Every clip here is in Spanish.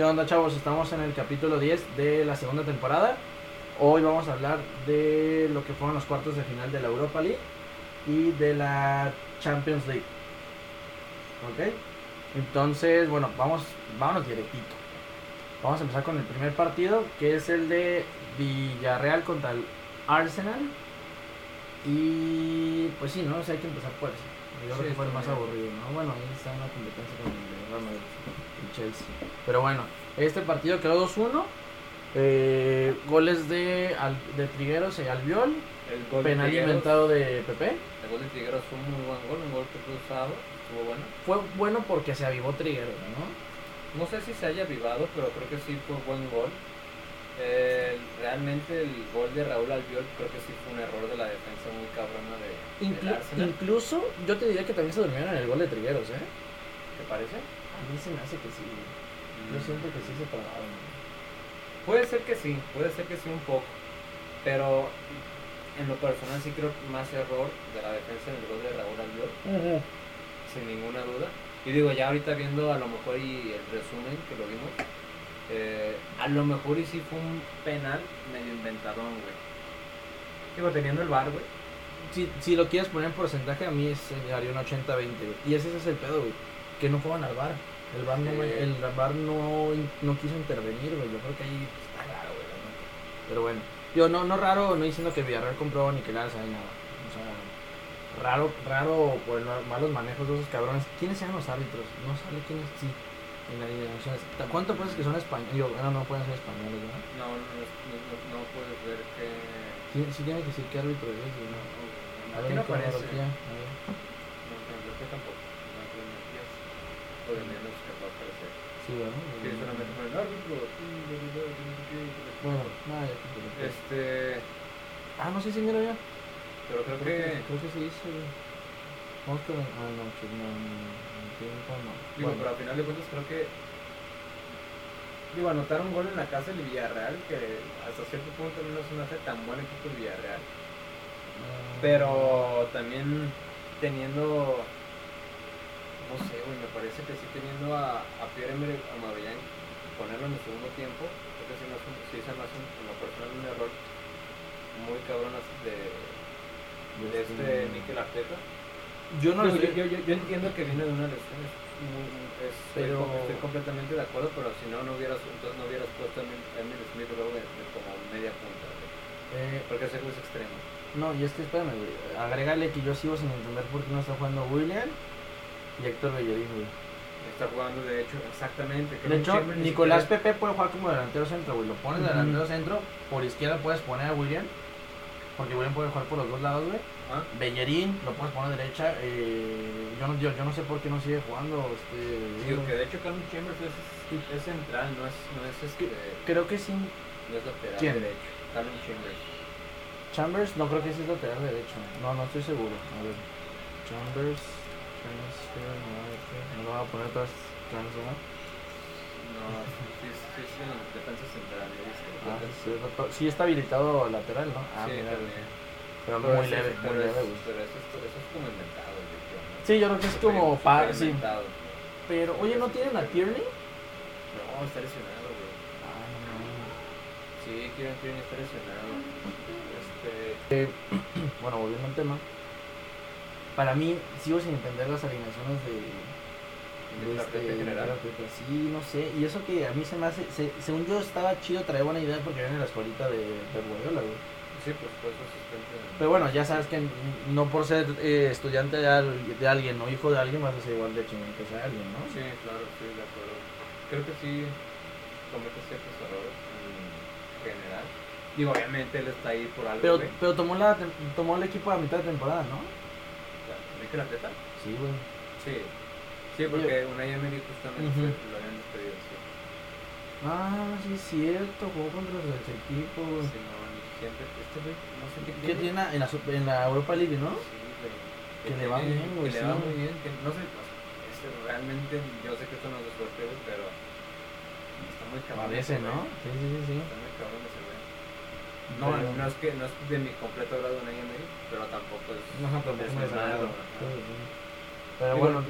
¿Qué onda chavos? Estamos en el capítulo 10 de la segunda temporada. Hoy vamos a hablar de lo que fueron los cuartos de final de la Europa League y de la Champions League. ¿Ok? Entonces, bueno, vamos, vámonos directito. Vamos a empezar con el primer partido, que es el de Villarreal contra el Arsenal. Y pues sí, ¿no? O sea, hay que empezar por eso. Yo creo que fue el más bien. aburrido, ¿no? Bueno, ahí está una competencia con el de Real Madrid y Chelsea. Pero bueno, este partido quedó 2-1. Eh, goles de, de Trigueros y Albiol. El gol Penal de inventado de Pepe. El gol de Trigueros fue un muy buen gol, un golpe cruzado, estuvo bueno. Fue bueno porque se avivó Trigueros, ¿no? No sé si se haya avivado, pero creo que sí fue buen gol. Eh, realmente el gol de Raúl Albiol creo que sí fue un error de la defensa muy cabrona de, Inclu- Arsenal. incluso yo te diría que también se durmieron en el gol de Trigueros, ¿eh? ¿Te parece? A mí se me hace que sí. Yo siento que sí se pagaron. Puede ser que sí, puede ser que sí un poco. Pero en lo personal sí creo que más error de la defensa en el gol de Raúl Albiol. sin ninguna duda. Y digo, ya ahorita viendo a lo mejor y el resumen que lo vimos, eh, a lo mejor y sí fue un penal medio inventadón, güey. Digo, teniendo el bar, güey. Si, si lo quieres poner en porcentaje, a mí se me haría un 80-20, güey. Y ese, ese es el pedo, güey. Que no fueron al bar. El bar no, el bar no, no quiso intervenir, güey. Yo creo que ahí está raro, güey. Pero bueno. Yo no, no raro, no diciendo que Villarreal compró ni que nada, sabe nada. O sea, raro, raro por los malos manejos de esos cabrones. ¿Quiénes eran los árbitros? No sale quiénes, sí. En la alineación. ¿Cuánto puedes que son españoles? Yo, bueno, no pueden ser españoles, ¿verdad? No, no, no, no, no puedes ver que. Sí, sí tiene que decir qué árbitro es, ¿no? A ver, no aparece. a ver. No, tampoco. No cronologías. O de menos que. Sí. Sí, solamente el árbitro. Bueno, nada, ya Este. Ah, no sé si mira ya. Pero creo Creo que. que, creo que se hizo. Vamos con. Ah, no, no, no, no, tiempo no. Digo, Bueno, pero al final de cuentas creo que. Digo, anotar un gol en la casa del Villarreal, que hasta cierto punto no se me hace tan buen equipo el Villarreal. ah, Pero también teniendo. No sé, güey, me parece que sí teniendo a, a Pierre-Emerick Aubameyang ponerlo en el segundo tiempo, creo que sí, me hace- sí se me hace un- en lo personal un error muy cabrón de, de este Mikel Arteta. Yo no lo yo, yo, yo entiendo que viene de una lesión, es muy- es- Pero- estoy completamente de acuerdo, pero si no, no hubieras, entonces no hubieras puesto a Emil Smith luego de, de como media punta, güey. Eh, porque ese es extremo. no, y es que espérame, güey. Agrégale que yo sigo sin entender por qué no está jugando William y Héctor Bellerín, güey. Está jugando, de hecho, exactamente. que De hecho, Nicolás siquiera- Pepe puede jugar como delantero centro, güey. Lo pones delantero centro, por izquierda puedes poner a William. Porque William puede jugar por los dos lados, güey. Ah, Bellerín lo puedes poner derecha. Eh, yo, no, yo, yo no sé por qué no sigue jugando. Este, Digo que de hecho Calvin Chambers es, es central, no es, no es este, Creo que sí. no es lateral ¿Quién? derecho. Calvin Chambers. Chambers, no creo que sí es lateral derecho. No, no estoy seguro. A ver. Chambers, No lo voy a poner todas transfer. No, sí, sí, sí, es en defensa central. Ah, sí, sí está habilitado lateral, ¿no? Ah, sí, mira. Pero muy leve, muy leve. Pero eso es, eso es como inventado, yo creo, ¿no? Sí, yo creo que es como Súper- pa, súper sí. Pero, oye, ¿no tienen a Tierney? No, está lesionado, güey. Ah, no. Sí, Kieran Tierney está lesionado. Este, Bueno, volviendo al tema. Para mí, sigo sin entender las alineaciones de. de ¿De Arteta en general? Sí, no sé. Y eso que a mí se me hace. se- según yo, estaba chido, traía buena idea porque viene la escuelita de, de Guardiola, güey. sí, pues de- Pero bueno, ya sabes que no por ser eh, estudiante de, al- de alguien o hijo de alguien vas a ser igual de chingón que sea alguien, ¿no? Sí, claro, sí, de acuerdo. Creo que sí comete ciertos errores en general. Digo, obviamente él está ahí por algo, Pero, pero tomó, la, tomó el equipo a mitad de temporada, ¿no? ¿Mikel Arteta? Sí, güey. Sí. Sí, porque Unai Emery justamente Ujú. lo habían despedido, sí. Ah, sí, es cierto. Jugó contra los ex equipos. Simón, siempre, este güey, no sé qué ¿Qué tiene en la, en la Europa League, no? Sí, güey. Que le va tiene- bien, güey, Que le sí. va muy bien, que no sé, pues, es realmente, yo sé que esto no es de pero está muy cabrón. Parece, ¿no? Sí, sí, sí, sí. Está muy cabrón ese güey. No, Pero- no es que no es de mi completo grado en Emery, pero tampoco es. No, tampoco. Pero bueno.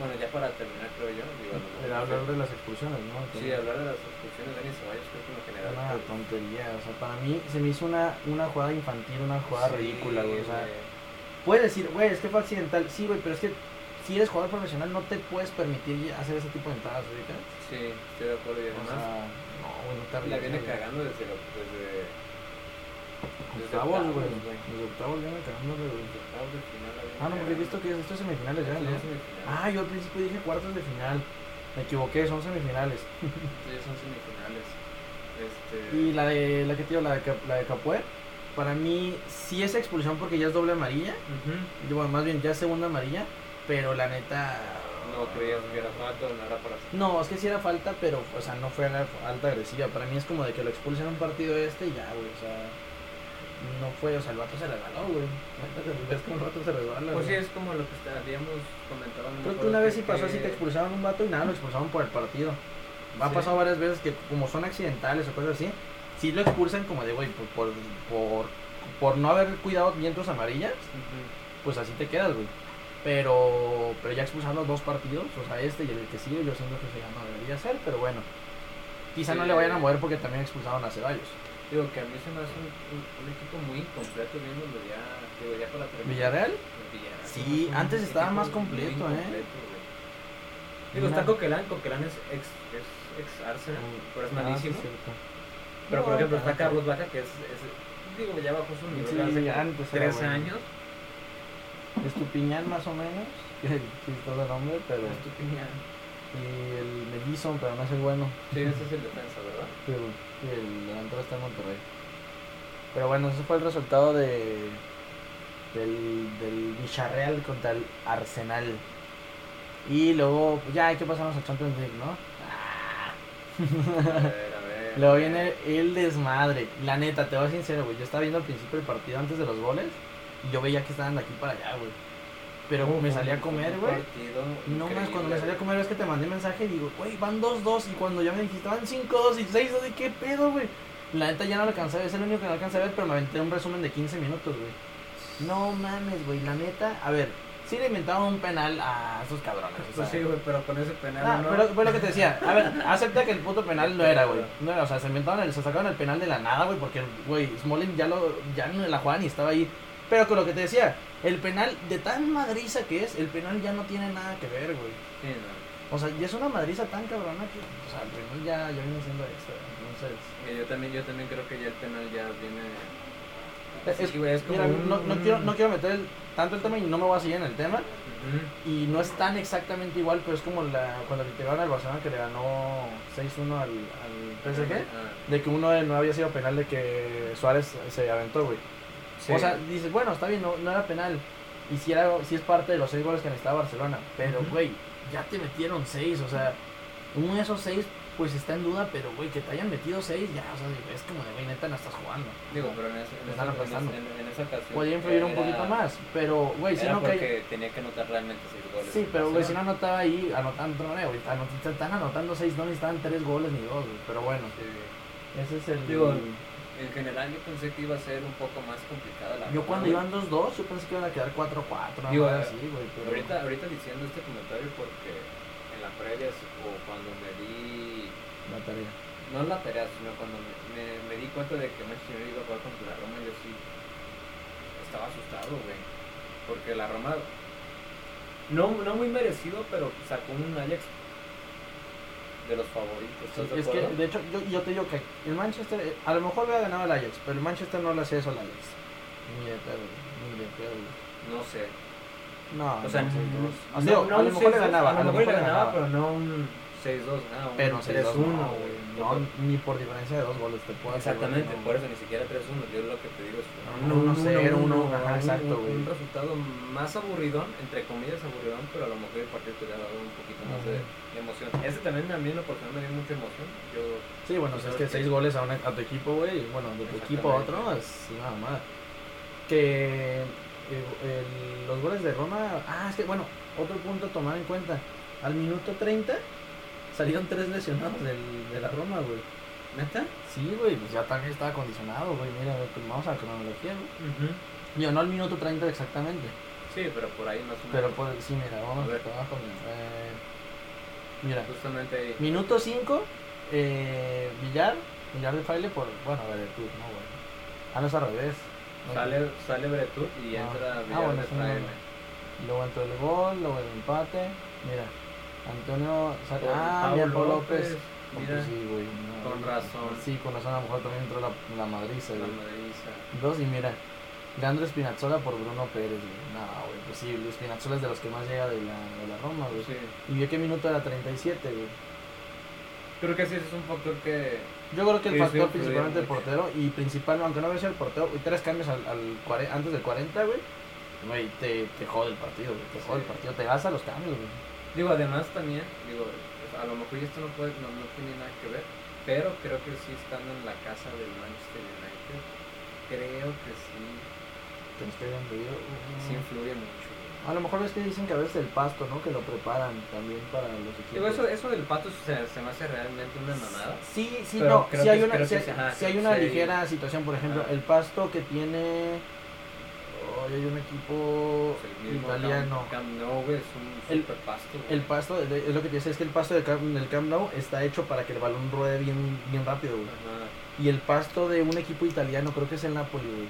Bueno, ya para terminar, creo yo. Digo, Era hablar de las expulsiones, ¿no? Sí, hablar de las expulsiones de Denis Ceballos, creo que en lo general. Una tontería, o sea, para mí se me hizo una, una jugada infantil, una jugada sí, ridícula, güey. O sea, puedes decir, güey, es que fue accidental, sí, güey, pero es que si eres jugador profesional no te puedes permitir hacer ese tipo de entradas, ahorita. Sí, estoy de acuerdo. Y O además, sea, no, güey, no te la viene cagando desde. lo- desde desde Octavos, güey. Desde octavos viene cagándole, güey. desde octavos de final Ah, no, porque he cagando. visto que esto es semifinales ya, ¿no? Ah, yo al principio dije cuartos de final. Me equivoqué, son semifinales. Sí, son semifinales. Este. Y la de, la que digo, la de, la de Capuer, para mí sí es expulsión porque ya es doble amarilla. Y Bueno, más bien ya es segunda amarilla, pero la neta... No creías que era falta o no era para hacer. No, es que sí era falta, pero, o sea, no fue a- alta agresiva. Para mí es como de que lo expulsen en un partido este y ya, güey, o sea... No fue, o sea, el vato se resbaló, güey. Ves como el vato se resbala, Pues sí, es como lo que habíamos comentado. Creo que una vez sí pasó así, te expulsaron un vato y nada, lo expulsaron por el partido. Ha Sí. pasado varias veces que como son accidentales o cosas así, sí lo expulsan como de, güey, por, por, por, por no haber cuidado bien tus amarillas, pues así te quedas, güey. Pero, pero ya expulsaron los dos partidos, o sea, este y el que sigue, yo siento que eso ya no debería ser, pero bueno. Quizá no le vayan a mover porque también expulsaron a Ceballos. Digo que a mí se me hace un, un- un equipo muy incompleto viéndolo ya, digo, ya para terminar. ¿Villarreal? Villarreal Sí, se antes estaba más completo, ¿eh? güey. Digo, está Coquelán, Coquelán es ex, es ex Arsenal, pero es Ah, malísimo. pero por ejemplo está. Carlos Vaca, que es, es digo, ya bajó su nivel Sí, hace antes era tres bueno. Estupiñán más o menos, que es el nombre, pero... Estupiñán. Y el mellizo, pero no es el bueno. Sí, ese es el defensa, ¿verdad? Sí, el delantero está en Monterrey. Pero bueno, ese fue el resultado de del, del Villarreal contra el Arsenal. Y luego, pues ya hay que pasarnos a Champions League, ¿no? A ver, a ver. Luego viene el desmadre. La neta, te voy a ser sincero, güey. Yo estaba viendo al principio el partido antes de los goles. Y yo veía que estaban de aquí para allá, güey. Pero Uf, me salí a comer, güey. No más, cuando me increíble, salí a comer es que te mandé mensaje y digo, güey, van 2-2 y cuando ya me dijiste, van 5-2 y 6-2 y qué pedo, güey. La neta ya no lo alcancé a ver, es el único que no alcancé a ver, pero me aventé un resumen de 15 minutos, güey. No mames, güey, la neta, a ver, sí le inventaron un penal a esos cabrones. o Pues sí, güey, pero con ese penal Ah, no. pero fue lo que te decía. A ver, acepta que el puto penal no era, güey. No era, o sea, se inventaron el, se sacaron el penal de la nada, güey, porque, güey, Smolin ya lo, ya no la jugaba ni estaba ahí. Pero con lo que te decía, el penal, de tan madriza que es, el penal ya no tiene nada que ver, güey. Sí, no. O sea, y es una madriza tan cabrona que, o sea, el penal ya, ya viene siendo extra. Entonces, Y Yo también, yo también creo que ya el penal ya viene. es, Sí, güey, es como mira, un- no, no quiero, no quiero meter el- tanto el tema y no me voy a seguir en el tema. Ujú. Y no es tan exactamente igual, pero es como la, cuando le llegaron al Barcelona que le ganó 6-1 al, al PSG. De que uno no había sido penal de que Suárez se aventó, güey. Sí. O sea, dices, bueno, está bien, no, no era penal. Y si, era, si es parte de los seis goles que necesitaba Barcelona. Pero, güey, ya te metieron seis. O sea, uno de esos seis, pues está en duda. Pero, güey, que te hayan metido seis, ya, o sea, es como de, güey, neta, no estás jugando. Digo, pero en, ese- en, Me esa, están en, esa- en- en esa ocasión. Podía influir un poquito más. Pero, güey, si no que. porque tenía que anotar realmente seis goles. Sí, pero, güey, si no anotaba ahí, anotando, no, güey, anot- están anotando seis, no necesitaban tres goles ni dos, güey. Pero bueno, Sí. ese es el. Digo, En general, yo pensé que iba a ser un poco más complicada la yo cuando iban 2-2, yo pensé que iban a quedar 4-4, Digo, nada eh, así, güey. Pero... Ahorita, ahorita diciendo este comentario porque en la previa o cuando me di, La tarea. no la tarea, sino cuando me, me- me di cuenta de que Manchester United iba a jugar contra la Roma, yo sí estaba asustado, güey. Porque la Roma, no, no muy merecido, pero sacó un Ajax de los favoritos. Sí, ¿Estás de es que, de hecho, yo, yo te digo que el Manchester, eh, a lo mejor hubiera ganado el Ajax, pero el Manchester no le hacía eso al Ajax. Ni de pedo, ni de pedo. No sé. No, O sea, no, no, no, a lo mejor le 6-2, ganaba, a lo mejor le ganaba, ganaba. pero no un 6-2, ah, Pero 6-2 3-1, no, güey. no, ni por diferencia de dos goles te puedo Exactamente, no. por eso ni siquiera 3-1, yo lo que te digo es Un uno, cero, uno, ajá, un- exacto, un, güey. un resultado más aburridón, entre comillas aburridón, pero a lo mejor el partido te hubiera dado un poquito más de, de emoción. Ese también a mí en lo personal me dio mucha emoción. Yo, Sí, bueno, es que seis goles a, una- a tu equipo, güey, bueno, de tu equipo a otro, es nada más. Que eh, el- los goles de Roma, ah, es que bueno, otro punto a tomar en cuenta, al minuto 30 salieron tres lesionados del, de la Roma, güey. ¿neta? Sí, güey, pues ya también estaba condicionado, güey, mira, pues vamos a la cronología, güey. Digo, no al minuto 30 exactamente, Sí, pero por ahí más o menos. Pero por, sí, mira, vamos A ver. abajo. Eh, mira, Justamente ahí. minuto 5, eh, Villar, Villar de Fraile por, bueno, Beretut, no, bueno. Ah, no es al revés. No, Sale, sale Bretud y Ah. entra Ah, Villar bueno, de Fraile. Luego entró el gol, luego el empate. Mira, Antonio. Con ah, Pau López. López, Mira, pues sí, güey. no, con razón. Sí, con razón, a lo mejor también entró la, la madriza, la güey. madriza. Dos, y mira, Leandro Spinazzola por Bruno Pérez, güey. No, güey, pues sí, Spinazzola es de los que más llega de la, de la Roma, güey. Sí. ¿Y vio qué minuto era 37, güey? Creo que sí, ese es un factor que. Yo creo que el factor principalmente el portero y principal, aunque no haya sido el portero, y tres cambios al, al cuare- antes del 40, güey, güey, te, te jode el partido, güey, te jode el partido, te gasta los cambios, güey. Digo, además también, digo, a lo mejor y esto no, puede, no, no tiene nada que ver, pero creo que sí estando en la casa del Manchester United, creo que sí, yo. sí influye mucho. A lo mejor es que dicen que a veces el pasto, ¿no? Que lo preparan también para los equipos. Digo, eso, eso del pato se, se me hace realmente una mamada. Sí, sí, Pero no, que- hay una, sí que hay, ajá, una hay- ligera situación, por ejemplo, el pasto que tiene... Hoy hay un equipo el italiano. Camp, Camp Nou, güey, es un El- super pasto. güey. El pasto, es lo que te decía, es que el pasto del Camp, del Camp Nou está hecho para que el balón ruede bien, bien rápido, güey. Ajá. Y el pasto de un equipo italiano, creo que es el Napoli, güey.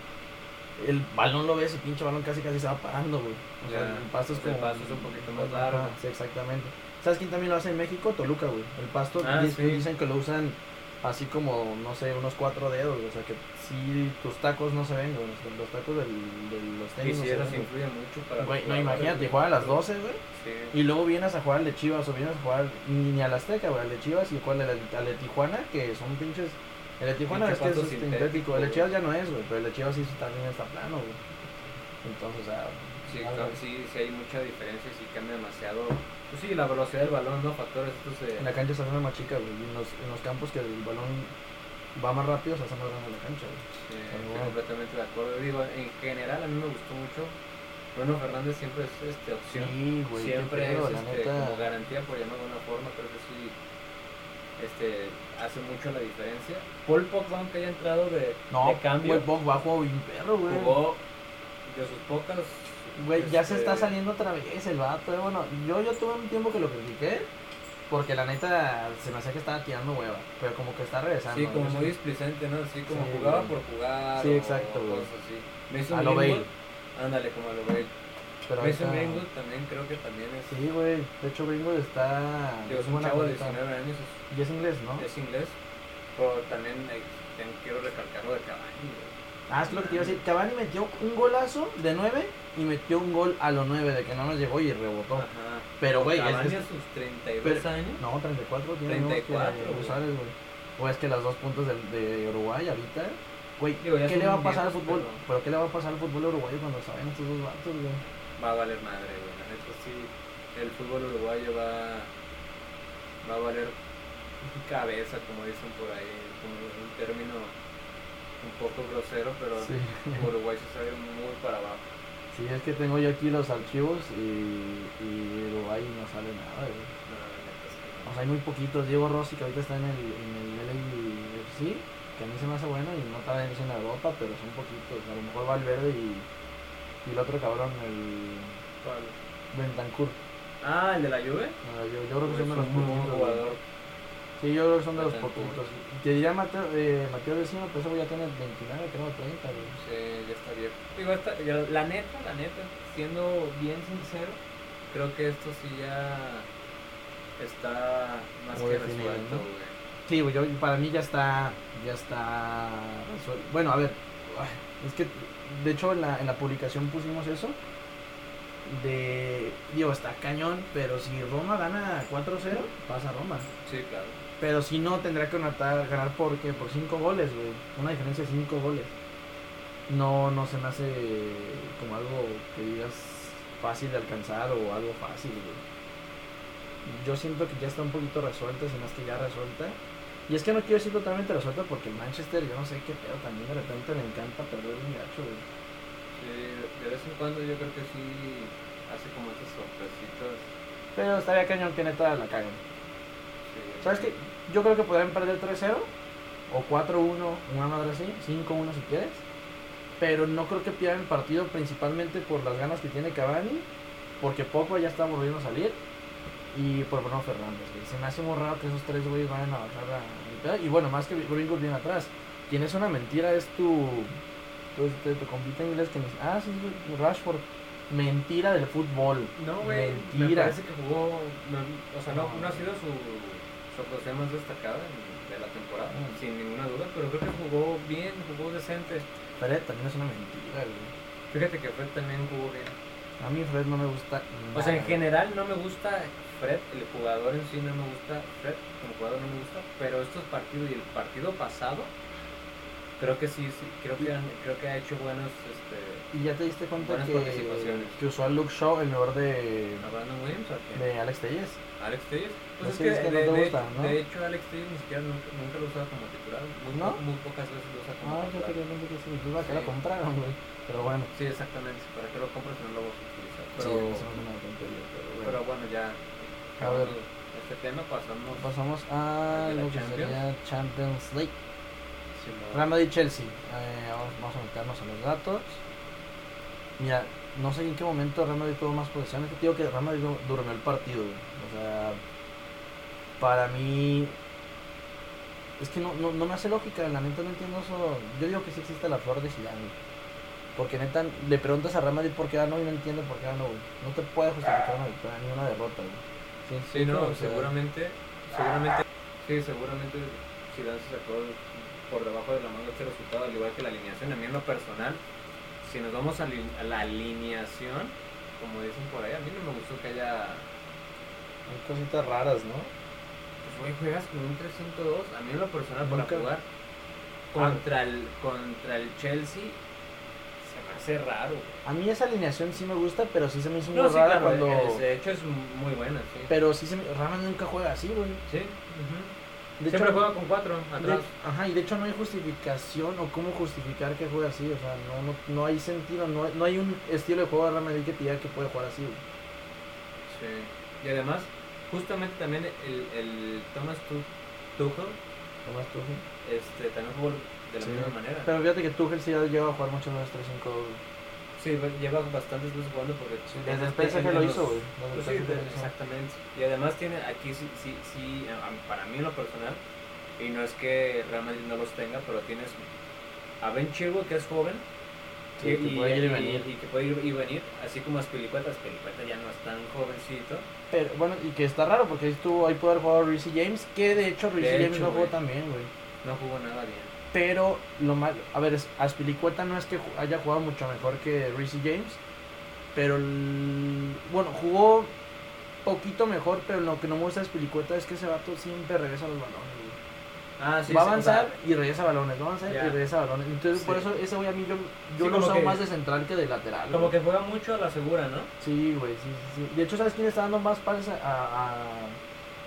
El balón lo ves y pinche balón casi casi se va parando, güey. O sea, Ya, el pasto es el como... pasto es un poquito más largo. Sí, exactamente. ¿Sabes quién también lo hace en México? Toluca, güey. El pasto Ah, sí. dicen que lo usan así como, no sé, unos cuatro dedos. O sea, que si tus tacos no se ven, güey. Los, tacos del, de los tenis no si se ven, sí influye mucho para. Güey, no, imagínate, juega a las 12, güey. Sí. Y luego vienes a jugar al de Chivas o vienes a jugar ni, ni al Azteca, güey, al de Chivas y cuál al, de Tijuana, que son pinches. El de Tijuana Pinche es que es este, sintético, sintético, el de. Chivas ya no es, güey, pero el de Chivas sí también está plano, güey. Entonces, o sea, Sí, claro, sí, sí hay mucha diferencia, sí cambia demasiado. Pues sí, la velocidad del balón, ¿no? Factores estos de... en la cancha se hace más chica, güey, en los, en los campos que el balón va más rápido se hace más grande la cancha, güey. Sí, estoy bueno. completamente de acuerdo. Digo, en general a mí me gustó mucho. Bruno Fernández siempre es este, opción. Sí, güey, siempre es este, neta. como garantía, por llamarlo de una forma, creo que sí este, hace mucho la diferencia. Paul Pogba, aunque haya entrado de, No, de cambio, güey, Pogba jugó bien perro, güey. jugó de sus pocas... Güey, ya se este, está saliendo otra vez el vato, eh. Bueno, yo, yo tuve un tiempo que lo critiqué. Porque la neta se me hacía que estaba tirando hueva. Pero como que está regresando. Sí, como muy displicente, ¿no? Así como Sí, jugaba güey. por jugar. Sí, exacto, cosas así. A lo Bale. Ándale, como a lo Bale. Pero ahorita- Greenwood también creo que también es. Sí, güey. De hecho, Greenwood está. digo, es un chavo de bolita. 19 años, es, Y es inglés, ¿no? es inglés. Pero también eh, quiero recalcarlo de Cavani. güey. Ah, es lo que te iba a decir. Cavani metió un golazo de 9 y metió un gol a los 9 de que no nos llegó y rebotó. Ajá. Pero, güey, Cavani es- a sus 32 pero- años. No, 34 tiene 34, que güey. O es que las dos puntos del- de, Uruguay ahorita. Güey, Digo, ¿qué le va a pasar al fútbol? pero- Pero... qué le va a pasar al fútbol uruguayo cuando saben estos dos vatos, güey? Va a valer madre, güey. La neta sí. El fútbol uruguayo va. Va a valer cabeza, como dicen por ahí. Como un término un poco grosero, pero Sí. Uruguay se sabe muy para abajo. Sí, es que tengo yo aquí los archivos y, y Uruguay no sale nada. No, no. O sea, hay muy poquitos. Diego Rossi, que ahorita está en el, en el LAFC, que a mí se me hace bueno y no está en Europa, pero son poquitos. A lo mejor Valverde y, y el otro cabrón, el ¿Cuál? Bentancur. Ah, el de la Juve. Ah, yo, yo creo que son de los un jugador. Sí, yo creo que son de los poquitos. Te diría Mateo, eh, Mateo Vecino, pero ese güey ya tiene 29, creo, 30, güey. Sí, ya está viejo. Digo, esta- la neta, la neta, siendo bien sincero, creo que esto sí ya está más Muy que definido, resuelto, ¿no? güey. Sí, güey, yo, para mí ya está, ya está resuelto. Bueno, a ver, es que, de hecho, en la, en la publicación pusimos eso. De, digo, está cañón, pero si Roma gana 4-0, pasa Roma. Sí, claro. Pero si no, tendrá que anotar, ganar por, ¿qué? por 5 goles, güey. Una diferencia de 5 goles. No, no se me hace como algo que digas fácil de alcanzar o algo fácil, güey. Yo siento que ya está un poquito resuelta, si no es que ya resuelta. Y es que no quiero decir totalmente resuelta porque Manchester, yo no sé qué pedo, también de repente le encanta perder un gacho, güey. Sí, de vez en cuando yo creo que sí hace como estas sorpresitas. Pero estaría cañón que neta la caguen. Sí, ¿Sabes qué? Yo creo que podrían perder 3-0 o 4-1, una madre así, 5-1 si quieres. pero no creo que pierdan el partido principalmente por las ganas que tiene Cavani, porque Pogba ya está volviendo a salir y por Bruno Fernández. güey. Se me hace muy raro que esos tres güeyes vayan a bajar mitad. Y bueno, más que Gringos bien atrás. Tienes una mentira, es tu, tu, tu, tu compita inglés que me dice, ah, sí, Rashford. Mentira del fútbol. No, güey. Me Mentira. parece que jugó. no- o sea, no, no ha sido su, actuación más destacada de la temporada, Mm. sin ninguna duda. Pero creo que jugó bien, jugó decente. Fred también es una mentira, güey. Fíjate que Fred también jugó bien. A mí Fred no me gusta. O sea, en nada. general no me gusta Fred, el jugador en sí no me gusta. Fred como jugador no me gusta. Pero estos partidos y el partido pasado, creo que sí, sí creo que, han- creo que ha hecho buenos. Este, Y ya te diste cuenta que, participaciones. que usó a Luke Shaw en lugar de, ¿A Brandon Williams o a quién? de Alex Telles. Alex Telles. Pues Es es que es que no de, te de- gusta, ¿no? de hecho Alex Telles ni siquiera nunca, nunca lo usaba como titular. Muy, ¿No? muy pocas veces lo usa como Ah, yo titular. quería pensar que sí. Duda que Sí. la compraron, güey. Pero bueno. Sí, exactamente. ¿Para qué lo compras si no lo vas a utilizar? Sí, Pero, eso es una tontería, pero bueno. pero bueno, ya. A ver. Este tema pasamos. Pasamos a ¿De lo que Champions? sería Champions League. Real Madrid-Chelsea. Eh, vamos, vamos a meternos a los datos. Mira, no sé en qué momento Real Madrid tuvo más posesión. Es que te digo que Real Madrid du- durmió el partido. güey. O sea, para mí... Es que no, no, no me hace lógica, la neta no entiendo eso. Yo digo que sí existe la flor de Zidane. güey. Porque neta, le preguntas a Real Madrid por qué ganó y no entiende por qué ganó, güey. No te puede justificar una victoria ni una derrota, güey. Sí, no, seguramente, seguramente, sí, seguramente Zidane se sacó por debajo de la manga este resultado, al igual que la alineación. A mí en lo personal, si nos vamos a, a la alineación, como dicen por ahí, a mí no me gustó que haya, Hay cositas raras, ¿no? pues güey, juegas con un 3-5-2, a mí en lo personal para Nunca- jugar contra el, contra el Chelsea, se me hace raro. güey. A mí esa alineación sí me gusta, pero sí se me hizo muy No, sí, rara claro, cuando... de hecho es muy buena, sí. Pero sí se me... Madrid nunca juega así, güey. Sí, ujú. De Siempre hecho, juega con cuatro de- atrás. ajá, y de hecho no hay justificación o cómo justificar que juegue así. O sea, no, no, no hay sentido, no, no hay un estilo de juego de Real Madrid que te diga que puede jugar así, güey. Sí. Y además, justamente también el, el Thomas Tu- Tuchel Tomás Tuchel. este, también jugó de la Sí. misma manera. Pero fíjate que Tuchel sí ha llegado a jugar muchas veces 3-5. güey. Sí, va- lleva bastantes veces jugando porque... Desde el PSG lo hizo, güey. Pues sí, exactamente. Y además tiene aquí sí, sí, sí, para mí en lo personal, y no es que Real Madrid no los tenga, pero tienes a Ben Chilwell que es joven, Sí, y, que puede ir y venir. y que puede ir y venir, así como Aspilicueta, Aspilicueta ya no es tan jovencito. Pero bueno, y que está raro porque ahí estuvo, ahí pudo haber jugado Reece James, que de hecho Reece De James hecho, no jugó bien, güey. No jugó nada bien. Pero lo mal, a ver, Aspilicueta no es que haya jugado mucho mejor que Reece James, pero el- bueno, jugó poquito mejor, pero lo que no me gusta de Aspilicueta es que ese vato siempre regresa los balones. Ah, sí, va a o avanzar sea, y regresa balones, va a avanzar y regresa balones. Entonces, por eso ese güey a mí yo, yo Sí, lo que- más de central que de lateral. como güey. que juega mucho a la segura, ¿no? Sí, güey, sí, sí, sí. De hecho, ¿sabes quién está dando más pases a, a-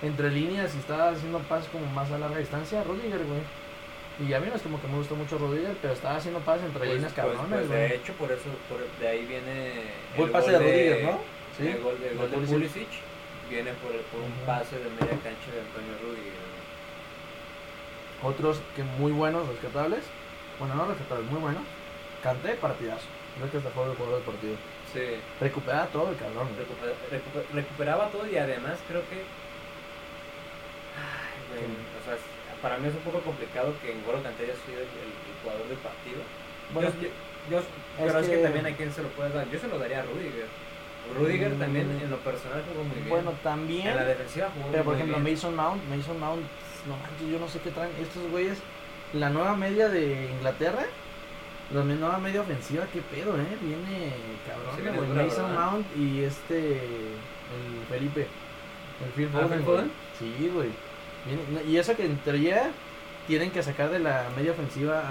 entre líneas y está haciendo pases como más a larga distancia? Rudiger, güey. Y a mí no es como que me gustó mucho Rudiger, pero estaba haciendo pases entre Pues, líneas pues- cabrones, pues, güey. de hecho, por eso, por, de ahí viene. Fue el pase de Rudiger, ¿no? Sí. El gol de, de gol de Pulisic. Pulisic viene por, por un pase de media cancha de Antonio Rudiger. Otros que muy buenos, rescatables. Bueno, no rescatables, muy buenos. Canté partidazo. Creo que hasta fue el jugador del partido. Sí, Recupera todo el cabrón. güey. recuper- recuper- recuperaba todo y además creo que. Ay, güey, Sí. o sea, para mí es un poco complicado que N'Golo Kanté haya sido el, el- el jugador del partido. Bueno, yo, yo, yo- pero es que, también a quién se lo puede dar. Yo se lo daría a Rudiger. Rudiger también en lo personal jugó muy bien. bueno, también. en la defensiva jugó Pero por muy ejemplo, bien. Mason Mount, Mason Mount, no manches, yo no sé qué traen estos güeyes. La nueva media de Inglaterra, la nueva media ofensiva, qué pedo, eh. Viene cabrón, Sí, viene güey. dura, Mason ¿verdad? Mount y este, el Felipe, el Phil ¿Ah, Foden. Phil güey. Sí, güey. Viene- Y eso que en teoría tienen que sacar de la media ofensiva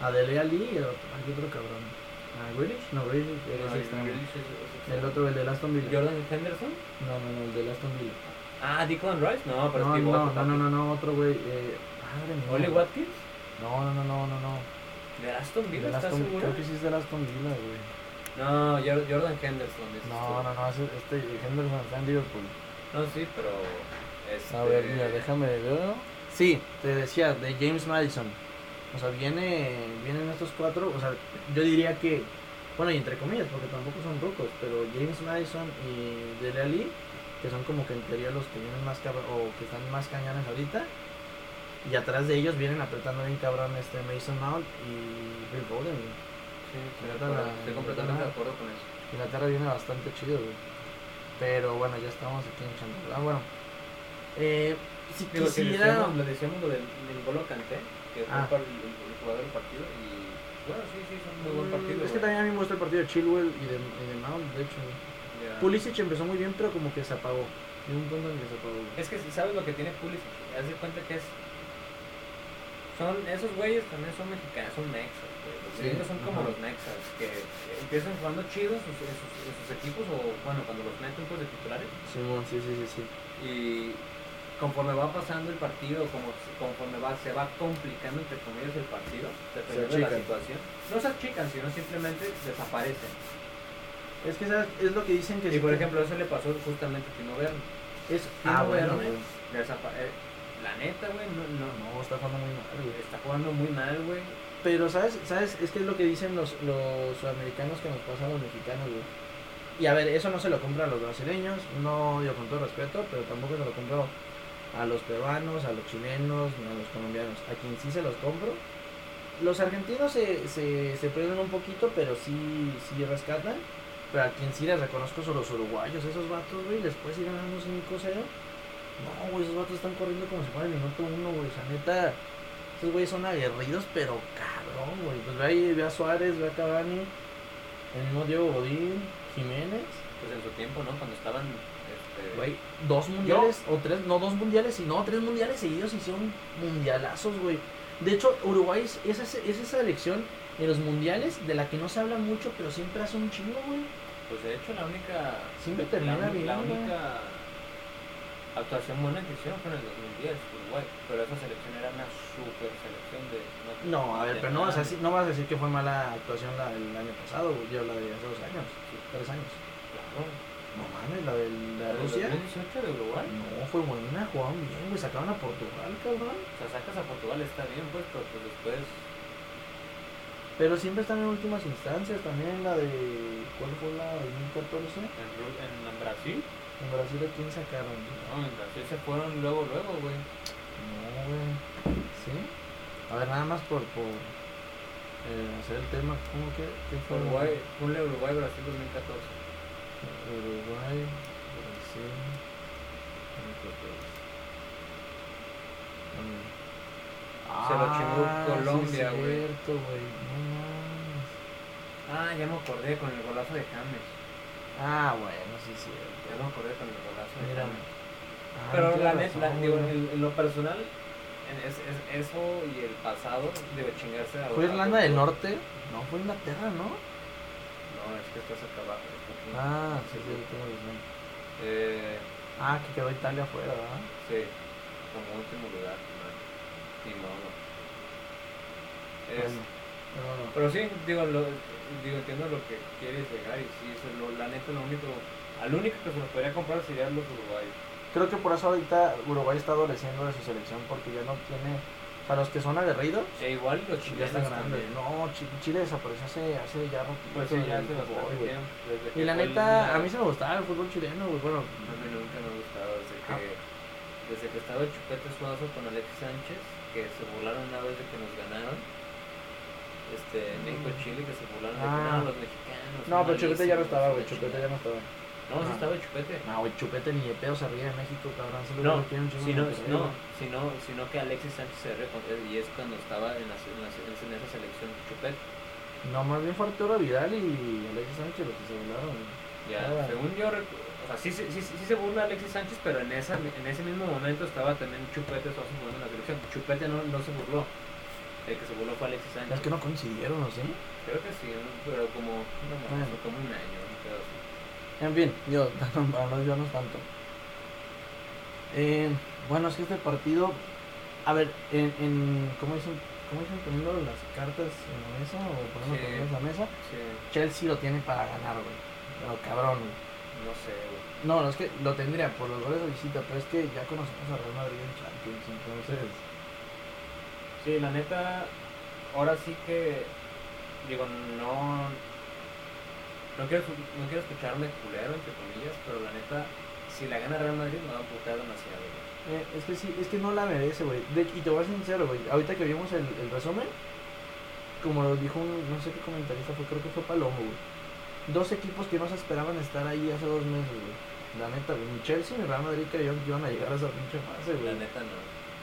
a, a Dele Alli y a otro, ¿a qué otro cabrón. ¿A Grealish? No, Grealish es el extremo. Otro, el de Aston Villa. Jordan Henderson. No, no, no, el de Aston Villa. Ah, Declan Rice. No, pero No, es que no, no, no, no, no, otro güey. Eh, madre mía. Oli Watkins. No, no, no, no, no, no. ¿De Aston Villa? ¿Estás seguro? Creo que sí es del Aston Villa, güey. No, Jor- Jordan Henderson. No, no, no, este Henderson está en Liverpool. No, sí, pero. Este... A ver, mira, déjame ver. Sí, te decía, de James Madison. O sea, viene, vienen estos cuatro, o sea, yo diría que, bueno, y entre comillas, porque tampoco son rucos, pero James Madison y Dele Ali, que son como que en teoría los que vienen más cabrón, o que están más cañones ahorita, y atrás de ellos vienen apretando bien cabrón este Mason Mount y Bill Bowden. Sí, estoy, completamente de acuerdo con eso. Inglaterra viene bastante chido, güey. Pero bueno, ya estamos aquí en Champions. Ah, bueno. Eh, si Digo, si quisiera... decíamos, le decíamos lo del N'Golo Kanté, que fue Ah. el, par- el- el jugador del partido, y bueno, sí, sí, fue un muy buen partido. Es que también a mí me gusta el partido de Chilwell y de, y de Mount, de hecho. Ya. Pulisic empezó muy bien, pero como que se apagó. Un punto en que se apagó. Es que si sabes lo que tiene Pulisic, haz de cuenta que es. Son, esos güeyes también son mexicanos, son mexas, Sí, son como ajá. los mexas, que empiezan jugando chidos en sus, sus, sus equipos, o bueno, cuando los meten pues de titulares, Simón, sí, sí, sí, sí. y conforme va pasando el partido, como conforme va, se va complicando entre comillas el partido, dependiendo de la situación, no se achican, sino simplemente desaparecen. Es que ¿sabes? es lo que dicen que Y por ejemplo, eso le pasó justamente a Tino Werner. Es, Tino ah, bueno, Werner güey. desapa- eh, la neta, güey, no, no, No, está jugando muy mal, güey. está jugando muy mal, güey. Pero, ¿sabes? ¿sabes? Es que es lo que dicen los, los sudamericanos que nos pasa a los mexicanos, güey. Y a ver, eso no se lo compra a los brasileños, no digo con todo respeto, pero tampoco se lo compro a los peruanos, a los chilenos, ni a los colombianos. A quien sí se los compro. Los argentinos se, se, se pierden un poquito, pero sí, sí rescatan. Pero a quien sí les reconozco son los uruguayos, esos vatos, güey, les puedes ir ganando 5-0. No, güey, esos vatos están corriendo como si fuera el minuto uno, güey. O neta, esos güeyes son aguerridos, pero cabrón, güey. Pues ve ahí, ve a Suárez, ve a Cavani, el mismo Diego Godín, Jiménez. Pues en su tiempo, ¿no? Cuando estaban. Güey, dos mundiales, o tres, no dos mundiales, sino tres mundiales seguidos hicieron mundialazos, güey. De hecho, Uruguay es, es, es esa selección en los mundiales de la que no se habla mucho, pero siempre hace un chingo, güey. Pues de hecho, la única. Siempre la, termina la bien, güey. única actuación buena que hicieron fue en el 2010, Uruguay. Pero esa selección era una super selección de. No, a ver, pero no vas, a decir, no vas a decir que fue mala actuación la del año pasado, güey. Yo la de hace dos años, tres años. Claro. No mames, la de la ¿La del Rusia. 2018 de Uruguay? No, fue buena, jugaron bien, güey. Sacaron a Portugal, cabrón. O sea, sacas a Portugal, está bien, pues, pero pues después. Pero siempre están en últimas instancias. También la de. ¿Cuál fue la de 2014? En, en, Brasil. En Brasil, ¿a quién sacaron? No, en Brasil se fueron luego, luego, güey. No, güey. ¿Sí? A ver, nada más por, por eh, hacer el tema. ¿Cómo que? ¿Qué fue? Uruguay, Uruguay, Brasil 2014. Uruguay, Brasil. 2014. Se lo chingó Ah, Colombia, sí, güey. cierto, güey. No mames. Ah, ya me acordé con el golazo de James. Ah, bueno, sí, cierto. Ya me acordé con el golazo de Mira. James. Ah, Pero la neta, digo, en, en lo personal, en- es, es- eso y el pasado debe chingarse a ¿Fue Irlanda del. Norte? No, fue Inglaterra, ¿no? No, es que estás acá abajo. Ah, sí, sí, tengo razón. Eh, Ah, que quedó Italia afuera, ¿verdad? sí, como último lugar. No, modo. Es- Bueno, pero sí, digo, lo, digo, entiendo lo que quieres llegar y sí, eso, lo, la neta, lo único, al único que se los podría comprar serían los uruguayos. Creo que por eso ahorita Uruguay está adoleciendo de su selección porque ya no tiene. Sea, los que son aguerridos E igual los ya chilenos están grandes. también. No, Chi- Chile desapareció hace, hace ya Pues sí, ya hace fútbol, tiempo. Y la neta, a mí se me gustaba el fútbol chileno, güey. Bueno, A mí nunca me ha gustado desde Ah. que, desde que estaba Chupete Suazo con Alexis Sánchez, que se burlaron una vez de que nos ganaron. Este, México-Chile, que se burlaron de que Ah. no, los mexicanos. no, pero Chupete ya no estaba, güey. Chupete ya no estaba. No, sí estaba el Chupete. No, güey, Chupete ni de pedo se ríe de México, cabrón. No, sino, no, sino, sino que Alexis Sánchez se y es cuando estaba en, la, en, la- en esa selección Chupete. No, más bien fue Arturo Vidal y Alexis Sánchez los que se volaron. Ya, según yo, recu- o sea, sí, sí, sí, sí se burla Alexis Sánchez, pero en, esa, en ese mismo momento estaba también Chupete Suazo jugando en la selección. Chupete no, no se burló. El que se burló fue Alexis Sánchez. Es que no coincidieron, ¿o sí? Creo que sí, ¿no? pero como, no como un año. En fin, yo, para no desviarnos tanto. Eh, bueno, es que este partido, a ver, en, en ¿cómo dicen? ¿Cómo dicen? Poniendo las cartas en la mesa o poniendo Sí. en la mesa. Sí, Chelsea lo tiene para ganar, güey. Pero cabrón, güey. no sé, güey. No, no, es que lo tendría por los goles de visita, pero es que ya conocemos a Real Madrid en Champions, entonces... Sí, la neta, ahora sí que, digo, no, no quiero, no quiero escucharme culero, entre comillas, pero la neta, si la gana Real Madrid me va a putear demasiado, güey. Eh, es que sí, es que no la merece, güey. Y te voy a ser sincero, güey. Ahorita que vimos el, el resumen, como lo dijo un, no sé qué comentarista fue, creo que fue Palomo, güey. Dos equipos que no se esperaban estar ahí hace dos meses, güey. La neta, güey. Ni Chelsea ni Real Madrid creyeron que iban a llegar a esa pinche fase, La güey. neta no.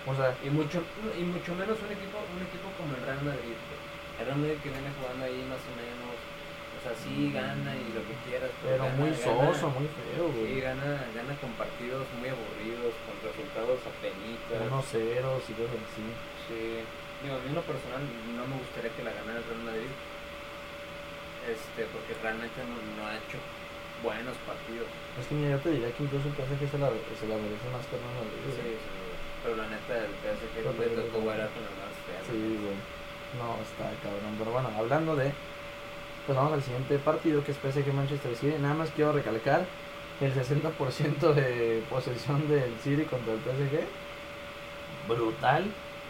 O sea, Y mucho, y mucho menos un equipo, un equipo como el Real Madrid, güey. El Real Madrid que viene jugando ahí más o menos, sea, sí gana y lo que quieras, pero gana- muy soso, muy feo, Sí, güey. gana, gana con partidos muy aburridos, con resultados apenitas. Unos ceros y cosas así. Sí, digo, a mí en lo personal no me gustaría que la ganara el Real Madrid, este, porque realmente no, no ha hecho buenos partidos. Es que mira, yo te diría que incluso el PSG se la, se la merece más que el Real Madrid, Sí, güey. sí, pero la neta el PSG le tocó bailar con el más feo. Sí, güey. No, está cabrón. Pero bueno, hablando de. Pues vamos al siguiente partido que es PSG Manchester City. Nada más quiero recalcar el 60% de posesión del City contra el PSG. Brutal.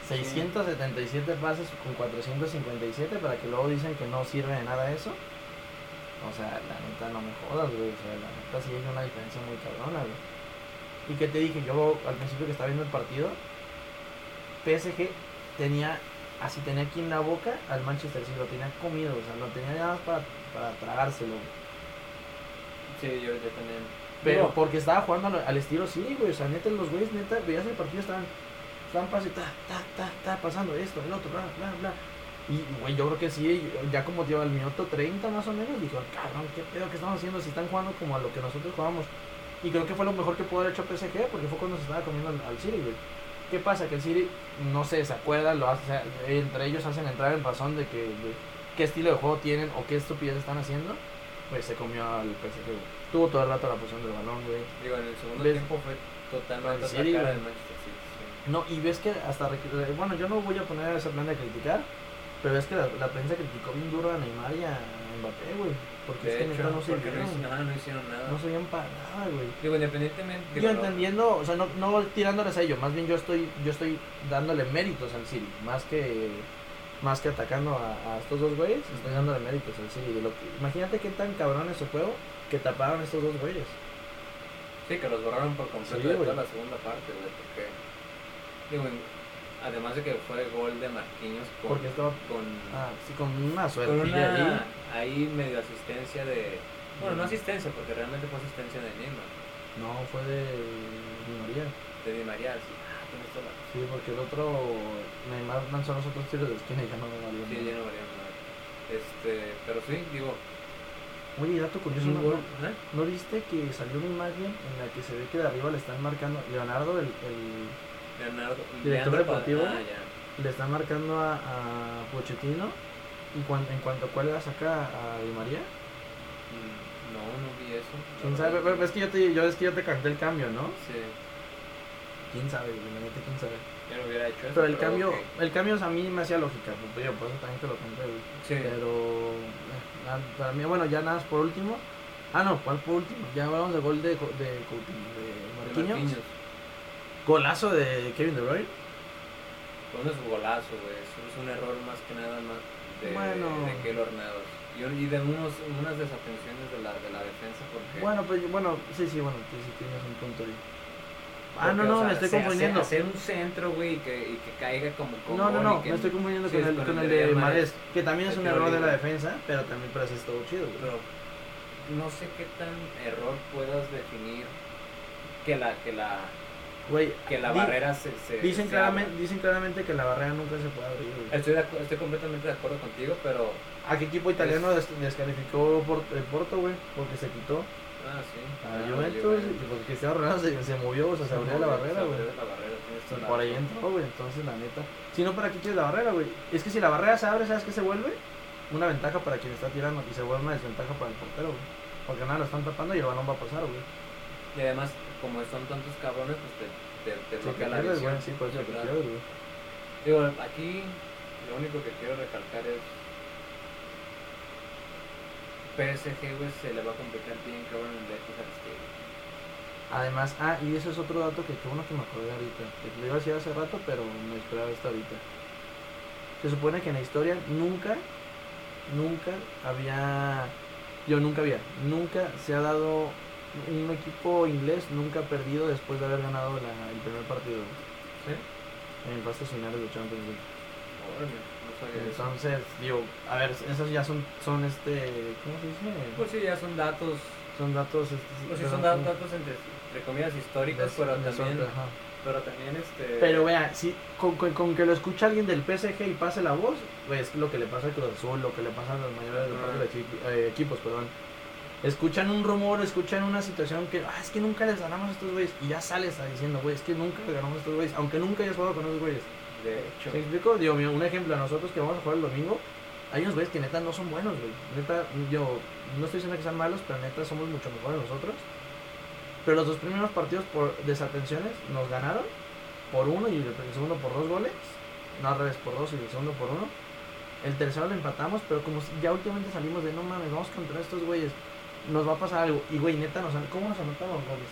677 pases con 457 para que luego dicen que no sirve de nada eso. O sea, la neta no me jodas, güey. O sea, la neta sí hay una diferencia muy cabrona, güey. Y que te dije, yo al principio que estaba viendo el partido, PSG tenía, así tenía aquí en la boca al Manchester City, lo tenía comido, o sea, lo tenía nada más para, para tragárselo. Sí, yo, yo también. Pero Digo, porque estaba jugando al, al estilo City, güey, o sea, neta, los güeyes, neta, veías el partido, estaban, estaban pase, ta, ta, ta, ta, pasando esto, el otro, bla, bla, bla. Y, güey, yo creo que sí, ya como tío, al minuto 30 más o menos, dijo, cabrón, ¿qué pedo que estamos haciendo si están jugando como a lo que nosotros jugamos? Y creo que fue lo mejor que pudo haber hecho PSG, porque fue cuando se estaba comiendo al, al City, güey. ¿Qué pasa? Que el City, no se acuerda, lo hace, entre ellos hacen entrar en razón de que de qué estilo de juego tienen o qué estupidez están haciendo, pues se comió al PSG, güey. Tuvo todo el rato la posición del balón, güey. digo, en el segundo ¿Ves? tiempo fue totalmente cara del Manchester City. sí. No, y ves que hasta, rec- bueno, yo no voy a poner ese plan de criticar, pero ves que la, la prensa criticó bien duro a Neymar y a Mbappé, güey. Porque es que hecho, no no sirvieron, nada, no hicieron nada. no servían para nada, güey. Digo, independientemente. Yo no- entendiendo, o sea, no, no tirándoles a ellos, más bien yo estoy, yo estoy dándole méritos al City, más que más que atacando a, a estos dos güeyes, estoy dándole méritos al City. Lo que, imagínate qué tan cabrón es su juego que taparon estos dos güeyes. Sí, que los borraron por completo Sí, de toda la segunda parte, güey, porque... Digo, además de que fue gol de Marquinhos con... Porque estaba con, Ah, sí, con una suerte con una ahí. ahí medio asistencia de... Bueno, no asistencia, porque realmente fue asistencia de Neymar, No, fue de Di María. de Di María, sí. Ah, la- Sí, porque el otro Neymar lanzó los otros tiros de esquina y ya no me valió. Sí, nada. ya no valía nada. Este, pero sí, digo... Oye, dato curioso, ¿no, gol, no- ¿eh? ¿no viste que salió una imagen en la que se ve que de arriba le están marcando, Leonardo, el, el- Leonardo, Director Leandro deportivo. Ah, ya. le están marcando a, a Pochettino y cuan- en cuanto cuál la saca a Di María? Mm, No, no vi eso. ¿Quién sabe? Ves que yo te, yo, es que yo te canté el cambio, ¿no? Sí, ¿Quién sabe? neta, ¿quién sabe? yo no hubiera hecho eso. Pero el cambio, ok. el cambio a mí me hacía lógica, pues, yo por eso también te lo conté. Sí. Pero eh, para mí, bueno, ya nada más por último. Ah, no, ¿cuál por último? Ya hablamos de gol de, de, de De Marquinhos. Marquinhos. Golazo de Kevin De Bruyne. Fue un golazo, güey. Es, es un error más que nada más de, Bueno. de Keylor Navas. Y, y de unos, unas desatenciones de la, de la defensa porque... Bueno, pues bueno, sí, sí, bueno, tú sí tienes un punto ahí. Ah, no, no, o sea, me estoy confundiendo. Hacer un centro, güey, y que, y que caiga como... No, no, no, me estoy confundiendo sí, con, el, con con el de Mahrez. que también es un error de la defensa, pero también parece estuvo chido, güey. Pero no sé qué tan error puedas definir que la, que la, Güey, que la di- barrera se... se dicen, se claramente, dicen claramente que la barrera nunca se puede abrir, güey. Estoy, de estoy completamente de acuerdo contigo, pero... ¿A qué equipo italiano des- descalificó por, el Porto, güey? Porque se quitó Ah, sí. a Ah, Juventus, porque Cristiano Ronaldo se, se movió, o sea, se abrió la barrera, Se güey. abrió la barrera, toda Y por ahí entró, güey, entonces la neta. Si no, ¿para qué quieres la barrera, güey? Es que si la barrera se abre, ¿sabes qué se vuelve? Una ventaja para quien está tirando y se vuelve una desventaja para el portero, güey. Porque nada, lo están tapando y el balón va a pasar, güey. Y además, como son tantos cabrones, pues te, te, te Sí, bloquea que la visión. güey, sí, Sí, claro. güey. Digo, aquí lo único que quiero recalcar es PSG, güey, se le va a complicar bien cabrón el Etihad Stadium. Además, ah, y eso es otro dato que qué bueno que me acordé ahorita. Que lo iba a decir hace rato, pero me esperaba hasta ahorita. Se supone que en la historia nunca, nunca había, yo nunca había, nunca se ha dado un equipo inglés nunca ha perdido después de haber ganado la- el primer partido ¿Sí? en fases finales de Champions League. Órale, no sabía eso. Entonces, digo, a ver, esos ya son, son este, ¿cómo se dice? Pues sí, ya son datos, son datos, este, pues sí, son da- datos entre, entre comillas históricos, pero también, pero también este... Pero vea, si con, con, con que lo escuche alguien del PSG y pase la voz, pues es lo que le pasa al Cruz Azul, lo que le pasa a los mayores de los eh, equipos, perdón. Escuchan un rumor, escuchan una situación que, ah, es que nunca les ganamos a estos güeyes. Y ya sales a diciendo, güey, es que nunca les ganamos a estos güeyes, aunque nunca hayas jugado con esos güeyes. De hecho, ¿Se explico? Digo, un ejemplo, a nosotros que vamos a jugar el domingo, hay unos güeyes que neta no son buenos, güey. Neta, yo no estoy diciendo que sean malos, pero neta somos mucho mejores nosotros. Pero los dos primeros partidos por desatenciones nos ganaron por uno y el segundo por dos goles. No al revés, por dos y el segundo por uno. El tercero lo empatamos, pero como ya últimamente salimos de no mames, vamos contra estos güeyes. Nos va a pasar algo. Y güey, neta, nos, ¿cómo nos anotan los goles?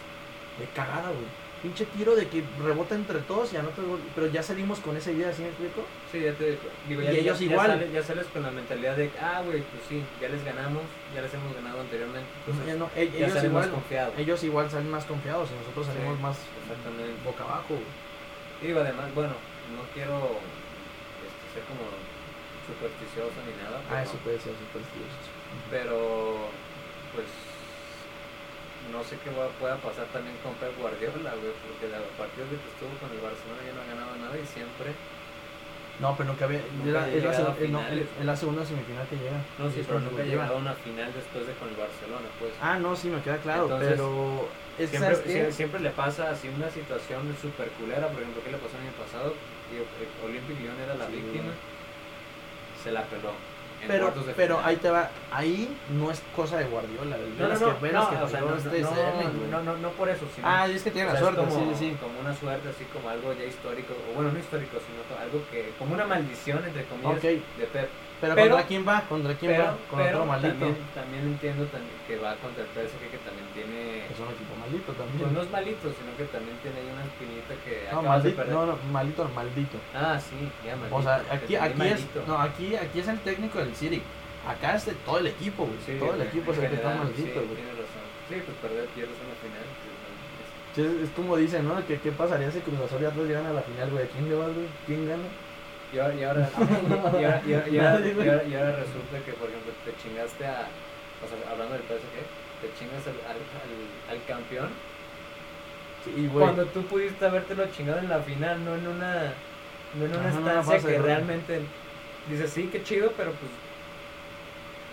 De cagada, güey. Pinche tiro de que rebota entre todos y anota el gol. Pero ya salimos con esa idea, ¿sí me explico? sí, ya te digo, ya, Y ellos ya, igual. Ya sales, ya sales con la mentalidad de, ah, güey, pues sí, ya les ganamos, ya les hemos ganado anteriormente, entonces Ya no, e- ya ellos igual, más confiado. ellos igual salen más confiados y nosotros salimos Sí, más boca abajo. güey. Y además, bueno, no quiero este, ser como supersticioso ni nada, Ah, eso puede ser supersticioso. pero pues no sé qué va- pueda pasar también con Pep Guardiola, güey, porque a partir de que estuvo con el Barcelona ya no ha ganado nada y siempre... No, pero nunca había. Nunca era- había es, la, no, finales. es la segunda semifinal que llega. No, sí, Es pero nunca ha llegado a una final después de con el Barcelona, pues. Ah, no, sí, me queda claro, Entonces, pero. Es que, Siempre, siempre le pasa así una situación super culera, por ejemplo, ¿qué le pasó el año pasado? Digo, eh, Olympic Lyon era la Sí. víctima, se la peló. Pero, pero ahí te va. Ahí no es cosa de Guardiola. No, no, no, que, no, que o sea, falló no, este no, no, no, no por eso, sino Ah, es que tiene la suerte, como, sí, sí, sí. como una suerte, así como algo ya histórico, o bueno, no histórico, sino algo que, como una maldición, entre comillas, de Pep. Pero, pero- ¿contra quién va? ¿Contra quién Pero, va? Con pero otro maldito. también, también entiendo también que va contra el PSG, que también tiene, Es un equipo maldito pues también. no es malito, sino que también tiene ahí una espinita que No, maldito, no, no, maldito, maldito. Ah, sí, ya maldito. O sea, aquí, aquí es, maldito. no, aquí, aquí es el técnico del City. Acá es de todo el equipo, güey. Sí, todo el equipo es en el que está maldito, sí, güey. tienes razón. Sí, pues perder, pierdes una final. pues, no, es- es, es como dicen, ¿no? Que qué pasaría si Cruz Azul y Atlas llegan a la final, güey. ¿A quién le vas, güey? ¿Quién gana? Y ahora, y ahora, y ahora, y ahora, y ahora- Nadie, güey. y ahora- y ahora resulta que, por ejemplo, te chingaste a, o sea, hablando del PSG, te chingas al, al, al, al campeón, Sí, cuando tú pudiste habértelo chingado en la final, no en una, no en una Ajá, estancia que realmente dices, sí, qué chido, pero pues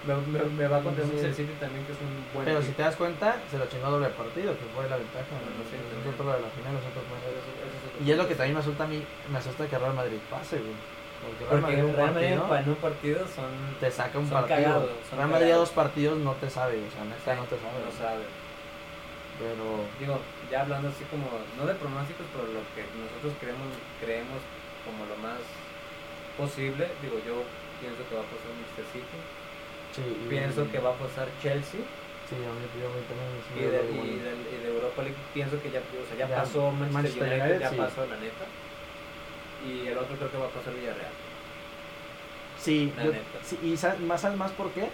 me, me, me va contra Sí. el City también, que es un buen Pero si te das cuenta, se lo chingó a doble partido, que fue la ventaja. Bueno, sí, también. nosotros lo de la final, nosotros no. Eso- Y es lo que también me asusta a mí, me asusta que Real Madrid pase, güey. Porque Real Porque Madrid Real partido en un partido son... te saca un son partido. cagados, Real Madrid a dos partidos no te sabe, o sea, neta no te sabe. No sabe. Pero Digo, ya hablando así como, no de pronósticos, pero lo que nosotros creemos, creemos como lo más posible, digo, yo pienso que va a pasar Manchester City, sí. y- pienso que va a pasar Chelsea, Sí, a mí, yo a mí también y de, y, del- y de Europa League pienso que ya, o sea, ya, Ya, pasó Manchester, United, United, ya sí. pasó la neta, y el otro creo que va a pasar Villarreal. Sí, La yo- neta. sí, y más, ¿sabes más por qué?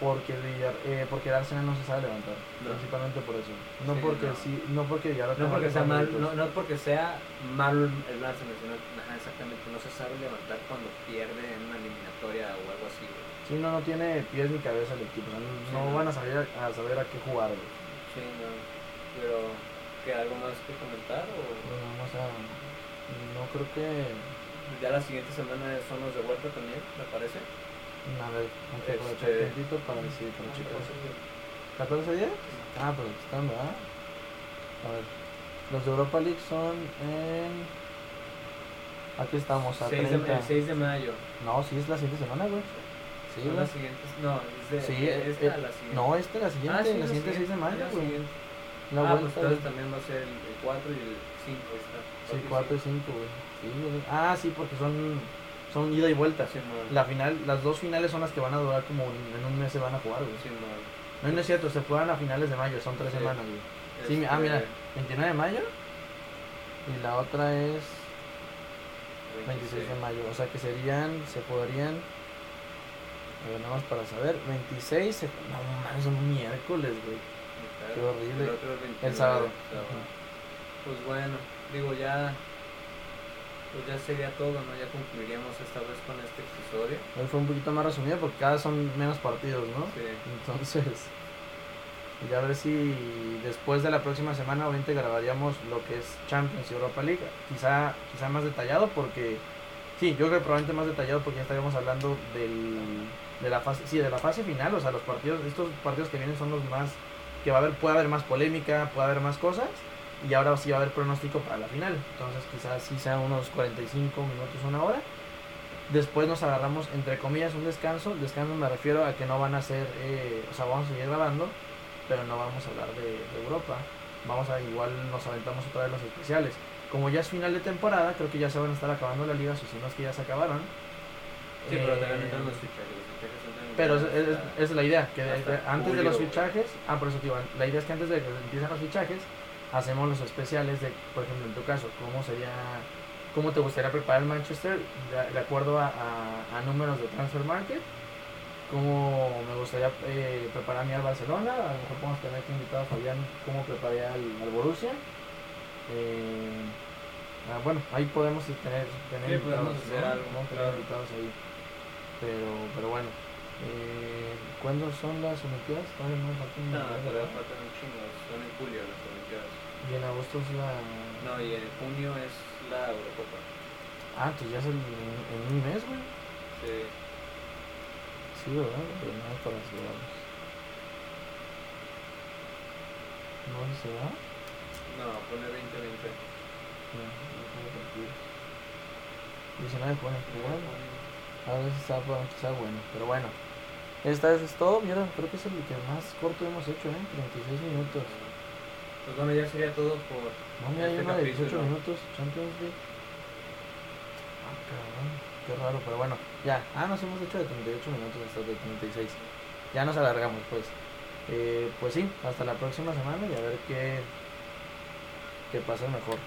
Porque el, Villar- eh, porque el Arsenal no se sabe levantar, No. principalmente por eso. No Sí, porque no. sí, no porque Villarreal No porque sea mal, no, no porque sea malo el Arsenal, sino ajá, exactamente no se sabe levantar cuando pierde en una eliminatoria o algo así. güey. Sí, no, no tiene pies ni cabeza el equipo, no, Sí, no van a saber a, saber a qué jugar, güey. Sí, no. Pero, ¿qué algo más que comentar? O Bueno, vamos a, no creo que, ya la siguiente semana son los de vuelta también, me parece. A ver, hay que aprovechar Este- tantito para decir, para chicos. Sí, ¿14 días? Ah, pero están, ¿verdad? A ver, los de Europa League son en... Aquí estamos, a 6 de, 30. el 6 de mayo. No, sí es la siguiente semana, güey. Sí, son las siguientes. No, es de Sí, esta eh, a la siguiente. No, esta es la siguiente, Ah, sí, la siguiente 6 de mayo, la güey. siguiente. La ah, pues vuelta, güey. también va a ser el, el 4 y el 5. Está. Sí, 4 y 5, güey. Sí, güey. Ah, sí, porque son, son ida y vuelta. La final, las dos finales son las que van a durar como en, un mes se van a jugar, güey. Simón. No, no es cierto, se juegan a finales de mayo, son tres Sí. semanas, güey. Sí, mi- ah, Este, mira, 29 de mayo. Y la otra es. 26 de mayo. O sea que serían, se podrían. A ver, nada más para saber. 26, se, no mames, un miércoles, güey. Qué horrible. El, otro es 29, El sábado. Pues bueno, digo ya. Pues ya sería todo, ¿no? Ya concluiríamos esta vez con este episodio. Hoy fue un poquito más resumido porque cada son menos partidos, ¿no? Sí. Entonces, ya a ver si después de la próxima semana obviamente grabaríamos lo que es Champions y Europa League. Quizá, quizá más detallado porque, sí, yo creo que probablemente más detallado porque ya estaríamos hablando del, de la fase, sí, de la fase final, o sea, los partidos, estos partidos que vienen son los más, que va a haber, puede haber más polémica, puede haber más cosas. Y ahora sí va a haber pronóstico para la final. Entonces quizás sí sea unos 45 minutos, una hora. Después nos agarramos, entre comillas, un descanso. Descanso me refiero a que no van a ser, eh, o sea, vamos a seguir grabando, pero no vamos a hablar de, de Europa. Vamos a, igual nos aventamos otra vez los especiales. Como ya es final de temporada, creo que ya se van a estar acabando la liga, o si no es que ya se acabaron. Sí, pero Eh, también los fichajes. Los fichajes Pero es, es- la idea, que de- antes de los fichajes, ah, por eso te digo, la idea es que antes de que empiecen los fichajes, hacemos los especiales de, por ejemplo, en tu caso, cómo sería, cómo te gustaría preparar el Manchester de, de acuerdo a, a- a números de Transfer Market, cómo me gustaría eh, preparar mi al Barcelona, a lo mejor podemos tener que invitar a Fabián cómo prepararía al, al Borussia. Eh, ah, bueno, ahí podemos tener, tener Sí, podemos invitados, hacer ¿no? algo, Podemos tener claro. invitados ahí. Pero, pero bueno, eh, ¿cuándo son las Olimpiadas? Todavía no todavía faltan un chingo. Son en julio las Olimpiadas. Y en agosto es la... No, y en junio es la Eurocopa. Ah, entonces ya es el- en, en un mes, güey. Sí. Sí, ¿verdad? Pero no es para celebrarlos. ¿No se va? No, pone 2020. No, no tengo partidos. 19 de junio, pero bueno. A ver si está, sea bueno. Pero bueno. Esta vez es todo. Mira, creo que es el que más corto hemos hecho, ¿eh? 36 minutos. Pues bueno, ya sería todo por No, mira, este uno de 18 capítulo. minutos. Champions League. Ah, cabrón. Qué raro, pero bueno. Ya. Ah, nos hemos hecho de 38 minutos hasta de 36. Ya nos alargamos, pues. Eh, pues sí, hasta la próxima semana y a ver qué, qué pasa mejor.